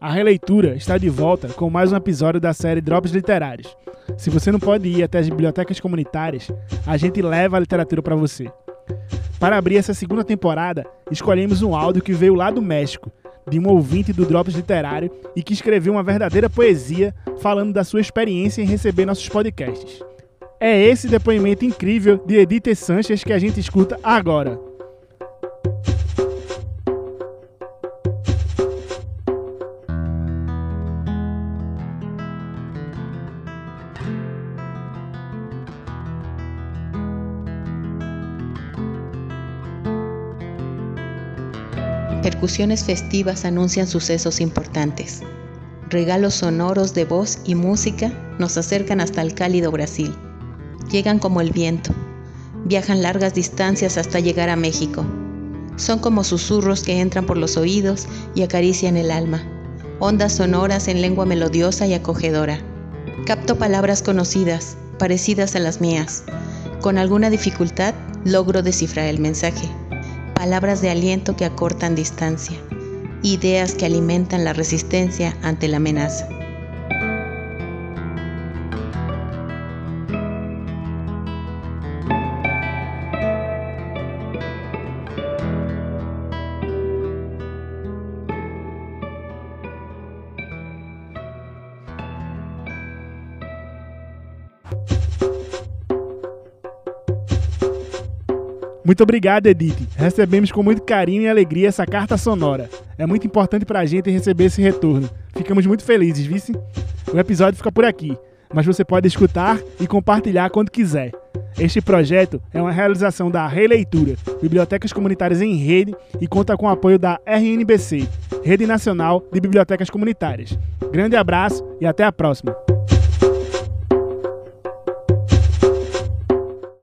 A releitura está de volta com mais um episódio da série Drops Literários. Se você não pode ir até as bibliotecas comunitárias, a gente leva a literatura para você. Para abrir essa segunda temporada, escolhemos um áudio que veio lá do México, de um ouvinte do Drops Literário e que escreveu uma verdadeira poesia falando da sua experiência em receber nossos podcasts. É esse depoimento incrível de Edith Sanches que a gente escuta agora. Percusiones festivas anuncian sucesos importantes. Regalos sonoros de voz y música nos acercan hasta el cálido Brasil. Llegan como el viento. Viajan largas distancias hasta llegar a México. Son como susurros que entran por los oídos y acarician el alma. Ondas sonoras en lengua melodiosa y acogedora. Capto palabras conocidas, parecidas a las mías. Con alguna dificultad logro descifrar el mensaje palabras de aliento que acortan distancia, ideas que alimentan la resistencia ante la amenaza. Muito obrigado, Edith. Recebemos com muito carinho e alegria essa carta sonora. É muito importante para a gente receber esse retorno. Ficamos muito felizes, vice? O episódio fica por aqui, mas você pode escutar e compartilhar quando quiser. Este projeto é uma realização da Releitura, Bibliotecas Comunitárias em Rede, e conta com o apoio da RNBC, Rede Nacional de Bibliotecas Comunitárias. Grande abraço e até a próxima!